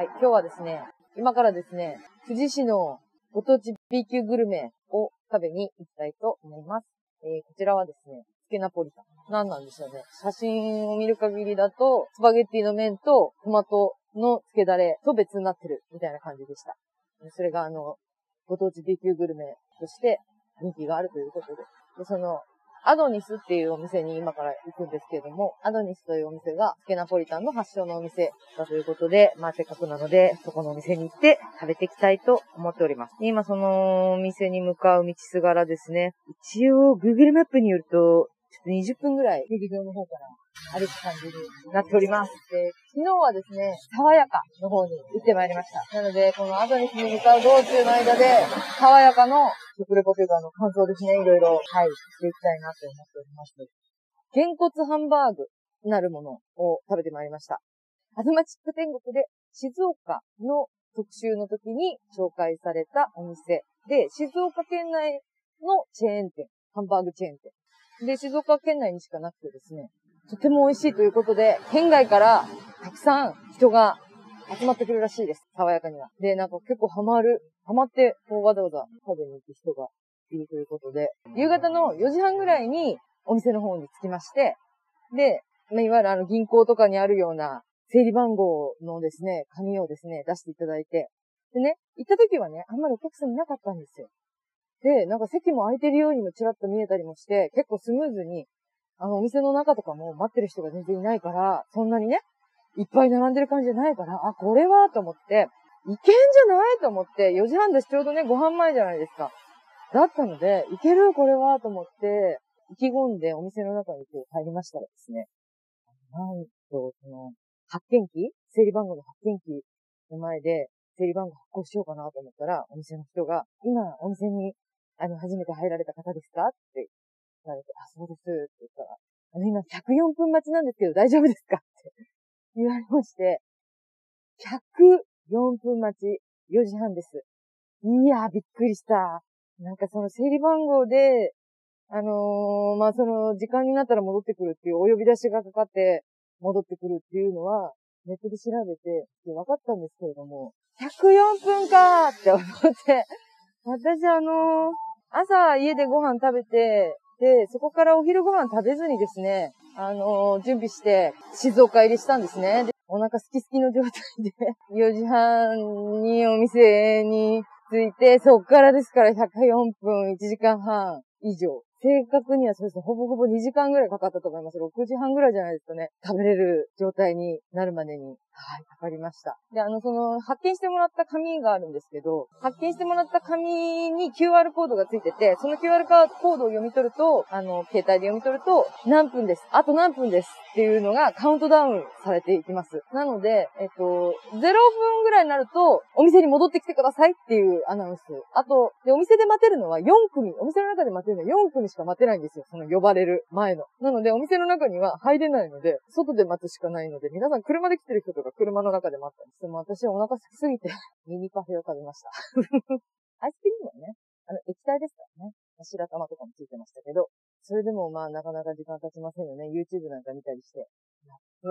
はい、今日はですね、今からですね、富士市のご当地 B 級グルメを食べに行きたいと思います。えー、こちらはですね、つけナポリタン。何なんでしょうね。写真を見る限りだと、スパゲッティの麺とトマトのつけだれと別になってるみたいな感じでした。それがあの、ご当地 B 級グルメとして人気があるということで。で、その、アドニスっていうお店に今から行くんですけれども、アドニスというお店が、スケナポリタンの発祥のお店だということで、まあせっかくなので、そこのお店に行って食べていきたいと思っております。今そのお店に向かう道すがらですね、一応 Google マップによると、ちょっと20分ぐらい、劇場の方から歩く感じになっております。で、昨日はですね、爽やかの方に行ってまいりました。なので、このアドニスに向かう道中の間で、爽やかの食レポというか、あの、感想ですね、いろいろ、はい、していきたいなと思っております。げんこつハンバーグなるものを食べてまいりました。アズマチック天国で静岡の特集の時に紹介されたお店で、静岡県内のチェーン店、ハンバーグチェーン店。で、静岡県内にしかなくてですね、とても美味しいということで、県外からたくさん人が集まってくるらしいです。爽やかには。で、なんか結構ハマる、ハマって、こうわざわざ食べに行く人がいるということで、夕方の4時半ぐらいにお店の方に着きまして、で、ま、いわゆるあの銀行とかにあるような整理番号のですね、紙をですね、出していただいて、でね、行った時はね、あんまりお客さんいなかったんですよ。で、なんか席も空いてるようにもちらっと見えたりもして、結構スムーズに、あの、お店の中とかも待ってる人が全然いないから、そんなにね、いっぱい並んでる感じじゃないから、あ、これはと思って、いけんじゃないと思って、4時半です。ちょうどね、ご飯前じゃないですか。だったので、いけるこれはと思って、意気込んでお店の中にこう入りましたらですね、なんと、その、発見機整理番号の発見機の前で、整理番号発行しようかなと思ったら、お店の人が、今、お店にあの、初めて入られた方ですかって言われて、あ、そうですって言ったら、あの、今104分待ちなんですけど大丈夫ですかって 言われまして、104分待ち、4時半です。いや、びっくりした。なんかその整理番号で、あのー、まあ、その、時間になったら戻ってくるっていうお呼び出しがかかって戻ってくるっていうのは、ネットで調べて、で分かったんですけれども、104分かーって思って、私あのー朝家でご飯食べて、で、そこからお昼ご飯食べずにですね、あのー、準備して、静岡入りしたんですね。で、お腹すきすきの状態で、4時半にお店に着いて、そっからですから104分、1時間半以上。正確にはそうですね、ほぼほぼ2時間ぐらいかかったと思います。6時半ぐらいじゃないですかね。食べれる状態になるまでに。はい、かかりました。で、あの、その、発見してもらった紙があるんですけど、発見してもらった紙に QR コードがついてて、その QR コードを読み取ると、あの、携帯で読み取ると、何分です。あと何分です。っていうのがカウントダウンされていきます。なので、えっと、0分ぐらいになると、お店に戻ってきてくださいっていうアナウンス。あと、で、お店で待てるのは4組、お店の中で待てるのは4組しか待てないんですよ。その呼ばれる前の。なので、お店の中には入れないので、外で待つしかないので、皆さん車で来てる人とか車の中で待ったんです。でも私はお腹空きすぎて ミニパフェを食べました。アイスクリームはね、あの、液体ですからね。白玉とかもついてましたけど、それでもまあなかなか時間経ちませんよね。YouTube なんか見たりして。やって、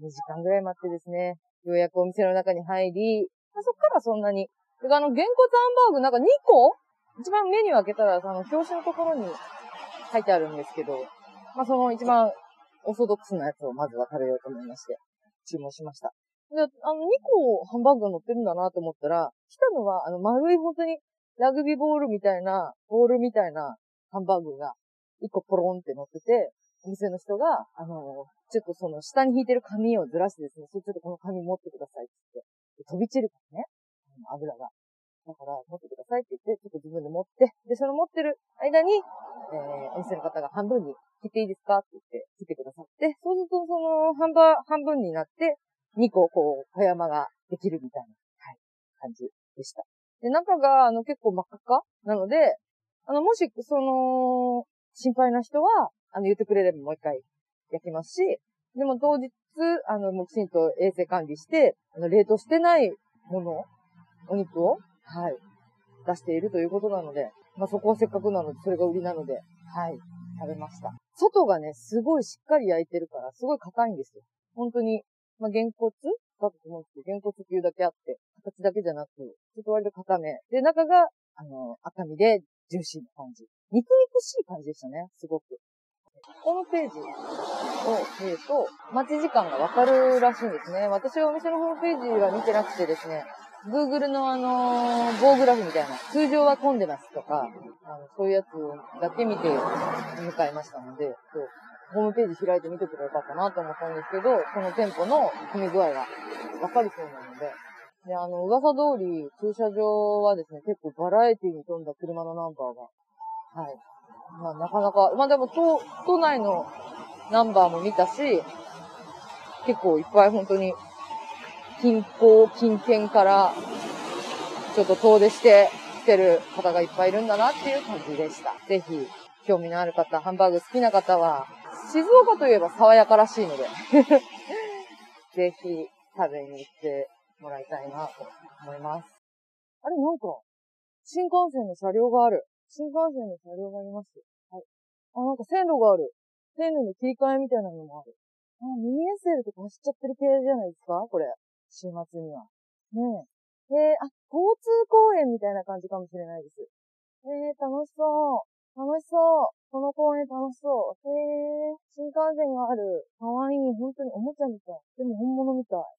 2時間ぐらい待ってですね、ようやくお店の中に入り、そっからそんなに。てかあの、げんこつハンバーグなんか2個？一番メニュー開けたら、あの、表紙のところに書いてあるんですけど、まあその一番オーソドックスなやつをまずは食べようと思いまして、注文しました。で、あの、2個ハンバーグが乗ってるんだなと思ったら、来たのは、あの、丸い本当にラグビーボールみたいな、ボールみたいなハンバーグが1個ポロンって乗ってて、お店の人が、あの、ちょっとその下に引いてる紙をずらしてですね、それちょっとこの紙持ってくださいって言って、飛び散るからね、油が。だから、持ってくださいって言って、ちょっと自分で持って、で、その持ってる間に、えー、お店の方が半分に切っていいですかって言って切ってくださって、そうするとその半分、半分になって、2個こう、小山ができるみたいな、はい、感じでした。で、中が、あの、結構真っ赤か？なので、あの、もし、その、心配な人は、あの、言ってくれればもう一回焼きますし、でも当日、あの、もうきちんと衛生管理して、あの、冷凍してないもの、お肉を、はい、出しているということなので、まあ、そこはせっかくなので、それが売りなので、はい、食べました。外がね、すごいしっかり焼いてるから、すごい硬いんですよ。本当に、まあ、げんこつ？ったと思うんですけど、原骨球だけあって、形だけじゃなく、ちょっと割と固め。で、中が、あの、赤身でジューシーな感じ。肉肉しい感じでしたね、すごく。ホームページを見ると、待ち時間がわかるらしいんですね。私はお店のホームページは見てなくてですね、Google のあの棒グラフみたいな、通常は混んでますとか、あの、そういうやつだけ見て向かいましたので、そうホームページ開いて見てくればよかったなと思ったんですけど、その店舗の組み具合がわかるそうなので、で、あの、噂通り、駐車場はですね、結構バラエティに富んだ車のナンバーが、はい。まあ、なかなか、まあでも、都、都内のナンバーも見たし、結構いっぱい本当に、近郊、近県から、ちょっと遠出して来てる方がいっぱいいるんだなっていう感じでした。ぜひ、興味のある方、ハンバーグ好きな方は、静岡といえば爽やからしいので、ぜひ食べに行ってもらいたいなと思います。あれ、なんか、新幹線の車両がある。新幹線の車両があります。はい。あ、なんか線路がある。線路の切り替えみたいなのもある。あ、ミニ SL とか走っちゃってる系じゃないですか？これ。週末には。ねえ。えー、あ、交通公園みたいな感じかもしれないです。えー、楽しそう。楽しそう。この公園楽しそう。へえ、新幹線がある。かわいい。本当におもちゃみたい。でも本物みたい。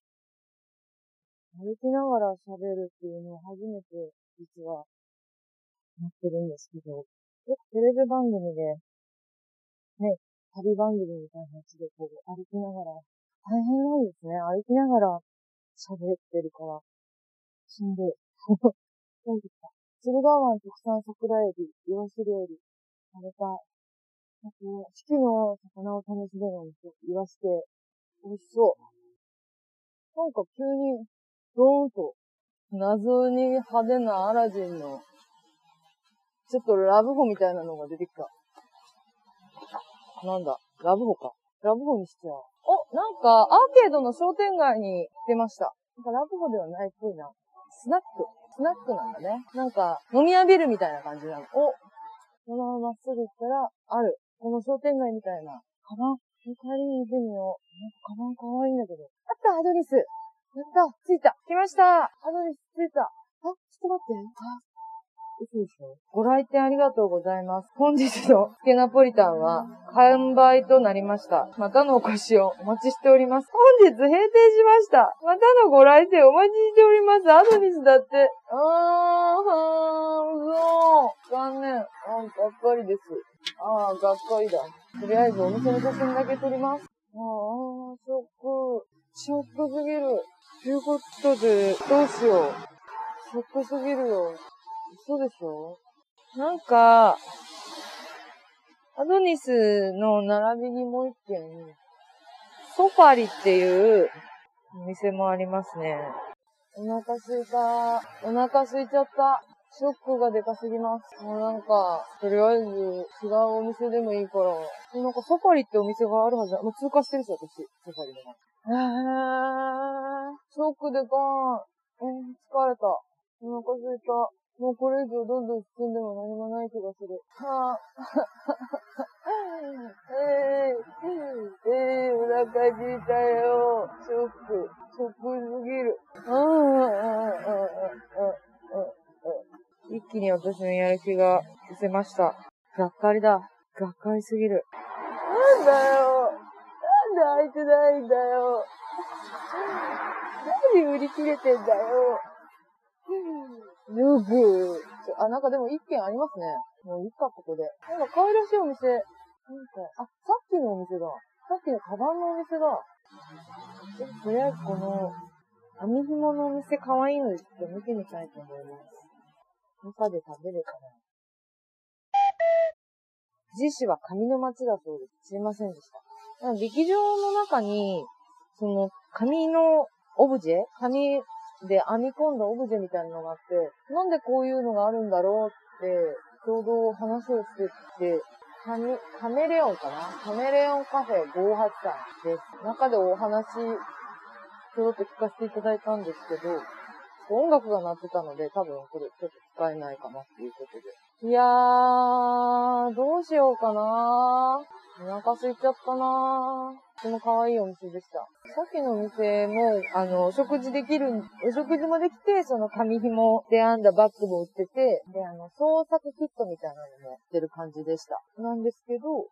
歩きながら喋るっていうのを初めて、実は、なってるんですけど、よくテレビ番組で、ね、旅番組みたいなやつでこう歩きながら、大変なんですね。歩きながら喋ってるから、しんどい。そうでした。駿河湾特産桜エビ、イワシ料理、食べたい。あと、四季の魚を楽しめるんですよ。イワシで。美味しそう。なんか急に、ドーンと、謎に派手なアラジンの、ちょっとラブホみたいなのが出てきた。なんだ、ラブホか。ラブホにしちゃう。お、なんか、アーケードの商店街に出ました。なんかラブホではないっぽいな。スナック。スナックなんだね。なんか、飲み屋ビルみたいな感じなの。お、このまままっすぐ行ったら、ある。この商店街みたいな。カバン。帰りに見てみよう。なんかカバンかわいいんだけど。あったアドリスやった着いた来ましたアドリス着いたあ、ちょっと待って。あ、嘘でしょご来店ありがとうございます。本日のスケナポリタンは完売となりました。またのお越しをお待ちしております。本日閉店しました。またのご来店お待ちしております。アドニスだって。あー、はー、う残念。あー、がっかりです。あー、がっかりだ。とりあえずお店の写真だけ撮ります。あー、ショック。ショックすぎる。ということで、どうしよう。ショックすぎるよ。嘘でしょなんか、アドニスの並びにもう一軒、ソファリっていうお店もありますね。お腹すいた。お腹すいちゃった。ショックがでかすぎます。もうなんか、とりあえず違うお店でもいいから、なんかソファリってお店があるはずだ。もう通過してるし、私、ソファリの。えー、ショックでかーん。えー、疲れた。お腹すいた。もうこれ以上どんどん進んでも何もない気がする。はぁ、えー、えー、お腹痛いたよ。ショック。ショックすぎる。あーあーあーあーあーあー一気に私のやる気が失せました。がっかりだ。がっかりすぎる。なんだよ。なんで開いてないんだよ。何売り切れてんだよ。ぬぐあ、なんかでも一軒ありますね。もういいか、ここで。なんか可愛らしいお店。なんか、あ、さっきのお店だ。さっきのカバンのお店だ。えとりあえずこの、網紐のお店可愛いのでちょっと見てみたいと思います。中で食べるかな。富士市は紙の町だそうです。すいませんでした。劇場の中に、その、紙のオブジェ？紙で編み込んだオブジェみたいなのがあって、なんでこういうのがあるんだろうって、ちょうど話をしてて、カメカメレオンかなカメレオンカフェ583です。中でお話、ちょろっと聞かせていただいたんですけど、音楽が鳴ってたので、多分これちょっと使えないかなっていうことで。いやー、どうしようかなお腹空いちゃったなとても可愛いお店でした。さっきのお店も、あの、お食事できる、お食事もできて、その紙紐で編んだバッグも売ってて、で、あの、創作キットみたいなのも売ってる感じでした。なんですけど、お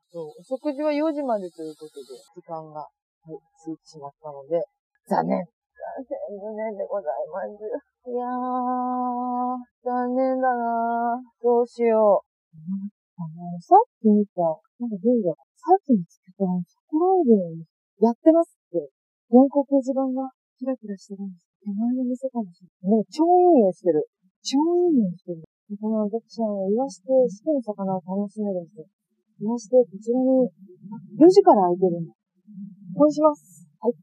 食事は4時までということで、時間が、はい、ついてしまったので、残念。残念、無念でございます。いやー、残念だなー。どうしよう。あの、さっき見た、なんか神社さっきの月と100ライブやってますって、原稿掲示板がキラキラしてるんです。手前の店かもしれない。もう超いい匂いしてる。超いい匂いしてる。でこの私は、言わして、好きな魚を楽しめるんですよ。言わして、こちらに、4時から開いてるんだ。こうします。はい。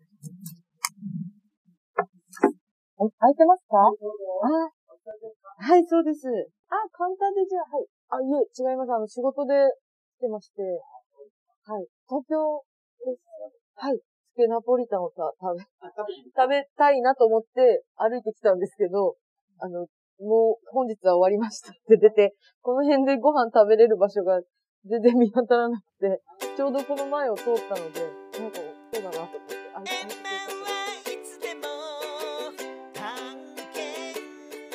はい、いてますか？あ、はい、そうです。あ、簡単でじゃあ、はい。あ、いえ、違います。あの、仕事で来てまして。はい。東京です。はい。つけナポリタンをさ、食べ、食べたいなと思って歩いてきたんですけど、あの、もう本日は終わりましたって出て、この辺でご飯食べれる場所が全然見当たらなくて、ちょうどこの前を通ったので、なんか、そうだなと思って、あ、空いてよかったです。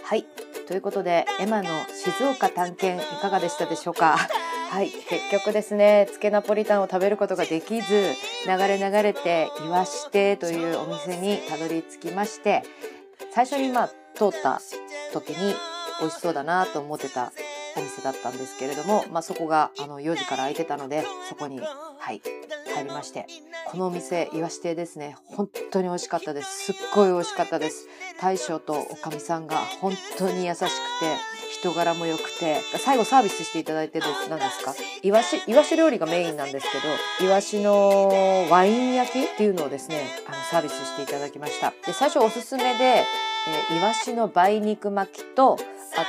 はい。ということで、エマの静岡探検いかがでしたでしょうか？はい。結局ですね、つけナポリタンを食べることができず、流れ流れて、いわしてというお店にたどり着きまして、最初にまあ、通った時に美味しそうだなと思ってたお店だったんですけれども、まあそこがあの4時から開いてたので、そこに、はい、入りまして、このお店、いわし亭ですね、本当に美味しかったです。すっごい美味しかったです。大将とおかみさんが本当に優しくて、人柄も良くて、最後サービスしていただいてです、何ですか？イワシ、イワシ料理がメインなんですけど、イワシのワイン焼きっていうのをですね、あの、サービスしていただきました。で、最初おすすめで、えーイワシの梅肉巻きと、あ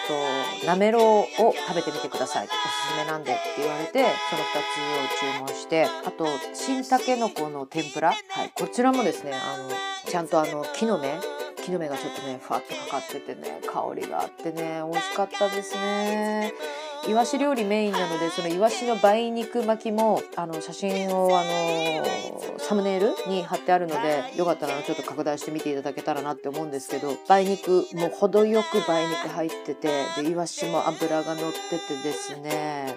と、なめろうを食べてみてください。おすすめなんでって言われて、その2つを注文して、あと、新タケノコの天ぷら。はい。こちらもですね、あの、ちゃんとあの、木の芽木の芽がちょっとね、ふわっとかかっててね、香りがあってね、美味しかったですね。イワシ料理メインなので、そのイワシの梅肉巻きも、あの、写真を、あの、サムネイルに貼ってあるので、よかったらちょっと拡大して見ていただけたらなって思うんですけど、梅肉、もう程よく梅肉入ってて、で、イワシも脂が乗っててですね、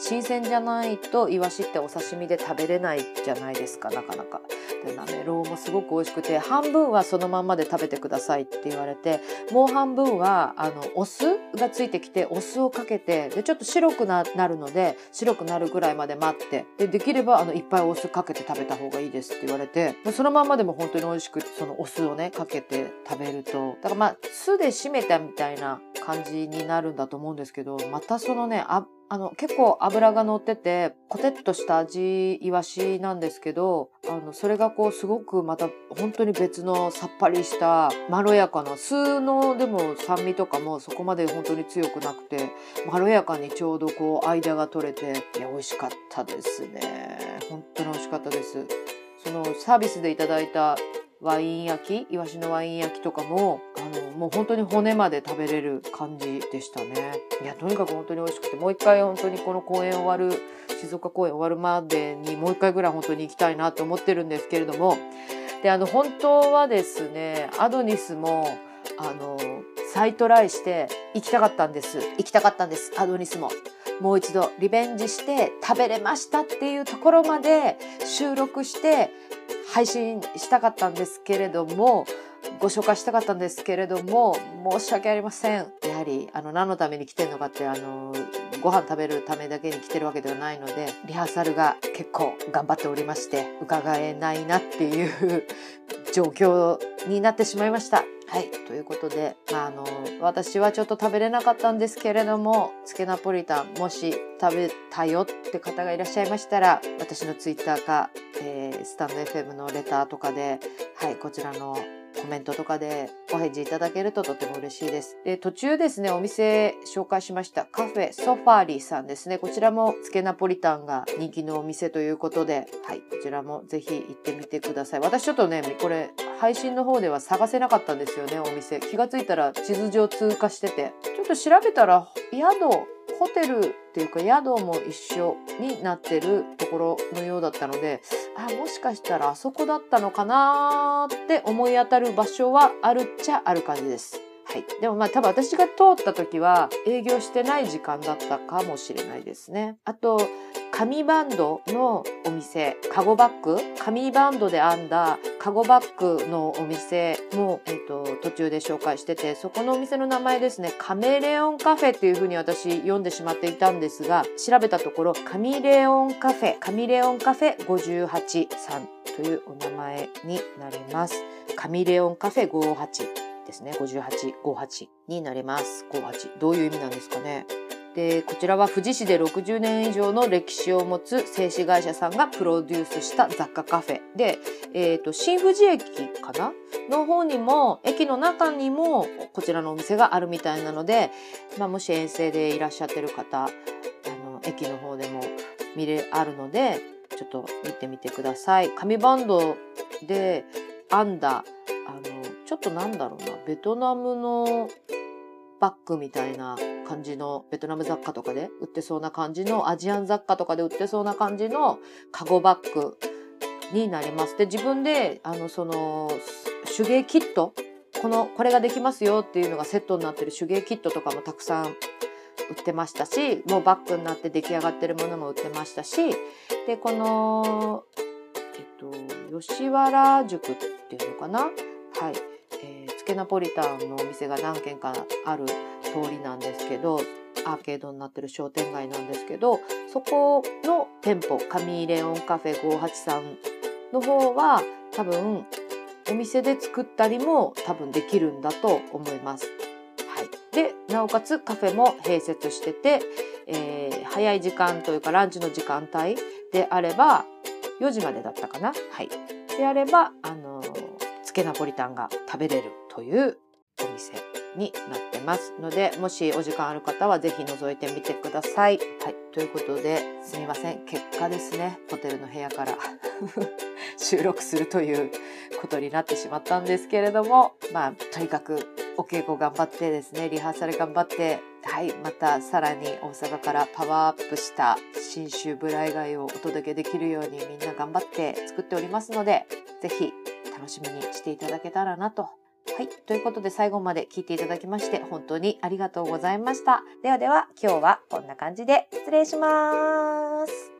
新鮮じゃないとイワシってお刺身で食べれないじゃないですか、なかなか。で、なめろうもすごく美味しくて、半分はそのまんまで食べてくださいって言われて、もう半分は、あの、お酢がついてきて、お酢をかけて、で、ちょっと白くなるので、白くなるぐらいまで待って、で、できれば、あの、いっぱいお酢かけて食べた方がいいですって言われて、そのまんまでも本当に美味しく、そのお酢をね、かけて食べると、だからまあ、酢で締めたみたいな感じになるんだと思うんですけど、またそのね、あ、あの、結構脂が乗ってて、コテッとした味、イワシなんですけど、あの、それがこう、すごくまた、本当に別のさっぱりした、まろやかな、酢の、でも酸味とかもそこまで本当に強くなくて、まろやかにちょうどこう、間が取れて、いや、美味しかったですね。本当に美味しかったです。その、サービスでいただいたワイン焼き、イワシのワイン焼きとかも、あの、もう本当に骨まで食べれる感じでしたね。いや、とにかく本当に美味しくて、もう一回本当にこの公演終わる、静岡公演終わるまでにもう一回ぐらい本当に行きたいなと思ってるんですけれども、で、あの、本当はですね、アドニスも、あの、再トライして行きたかったんです。行きたかったんです、アドニスも。もう一度リベンジして食べれましたっていうところまで収録して配信したかったんですけれども、ご紹介したかったんですけれども、申し訳ありません。やはり、あの、何のために来てるのかって、あの、ご飯食べるためだけに来てるわけではないので、リハーサルが結構頑張っておりまして、伺えないなっていう状況になってしまいました。はい。ということで、まあ、あの、私はちょっと食べれなかったんですけれども、つけナポリタン、もし食べたよって方がいらっしゃいましたら、私のツイッターか、えースタンド FM のレターとかで、はい、こちらのコメントとかでお返事いただけるととても嬉しいです。で、途中ですね、お店紹介しましたカフェソファーリーさんですね。こちらもつけナポリタンが人気のお店ということで、はい、こちらもぜひ行ってみてください。私ちょっとね、これ配信の方では探せなかったんですよね、お店。気がついたら地図上通過してて。ちょっと調べたら宿、ホテルっていうか宿も一緒になってるところのようだったのであもしかしたらあそこだったのかなって思い当たる場所はあるっちゃある感じです。はい。でもまあ多分私が通った時は営業してない時間だったかもしれないですね。あと、紙バンドのお店、カゴバッグ、紙バンドで編んだカゴバッグのお店も、えっ、ー、と、途中で紹介してて、そこのお店の名前ですね、カメレオンカフェっていうふうに私読んでしまっていたんですが、調べたところ、カミレオンカフェ、カミレオンカフェ58さんというお名前になります。カミレオンカフェ58ですね。58、58になります。58。どういう意味なんですかね？で、こちらは富士市で60年以上の歴史を持つ製紙会社さんがプロデュースした雑貨カフェで、え、ー、と、新富士駅かな？の方にも、駅の中にもこちらのお店があるみたいなので、まあ、もし遠征でいらっしゃってる方、あの、駅の方でも見れ、あるので、ちょっと見てみてください。紙バンドで編んだ、あの、ちょっとなんだろうな、ベトナムのバッグみたいな感じのベトナム雑貨とかで売ってそうな感じのアジアン雑貨とかで売ってそうな感じのカゴバッグになります。で、自分で、あの、その、手芸キット、この、これができますよっていうのがセットになってる手芸キットとかもたくさん売ってましたし、もうバッグになって出来上がってるものも売ってましたし、で、この、えっと、吉原塾っていうのかな？はい。ケナポリタンのお店が何軒かある通りなんですけどアーケードになってる商店街なんですけどそこの店舗カミーレオンカフェ583の方は多分お店で作ったりも多分できるんだと思います。はい、でなおかつカフェも併設してて、えー、早い時間というかランチの時間帯であれば4時までだったかな。はい、であればあのつけナポリタンが食べれるというお店になってますので、もしお時間ある方はぜひ覗いてみてください。はい。ということで、すみません。結果ですね。ホテルの部屋から 収録するということになってしまったんですけれども、まあ、とにかくお稽古頑張ってですね、リハーサル頑張って、はい、またさらに大阪からパワーアップした新州ブライガイをお届けできるようにみんな頑張って作っておりますので、ぜひ楽しみにしていただけたらなとはい。ということで最後まで聞いていただきまして本当にありがとうございました。ではでは今日はこんな感じで失礼します。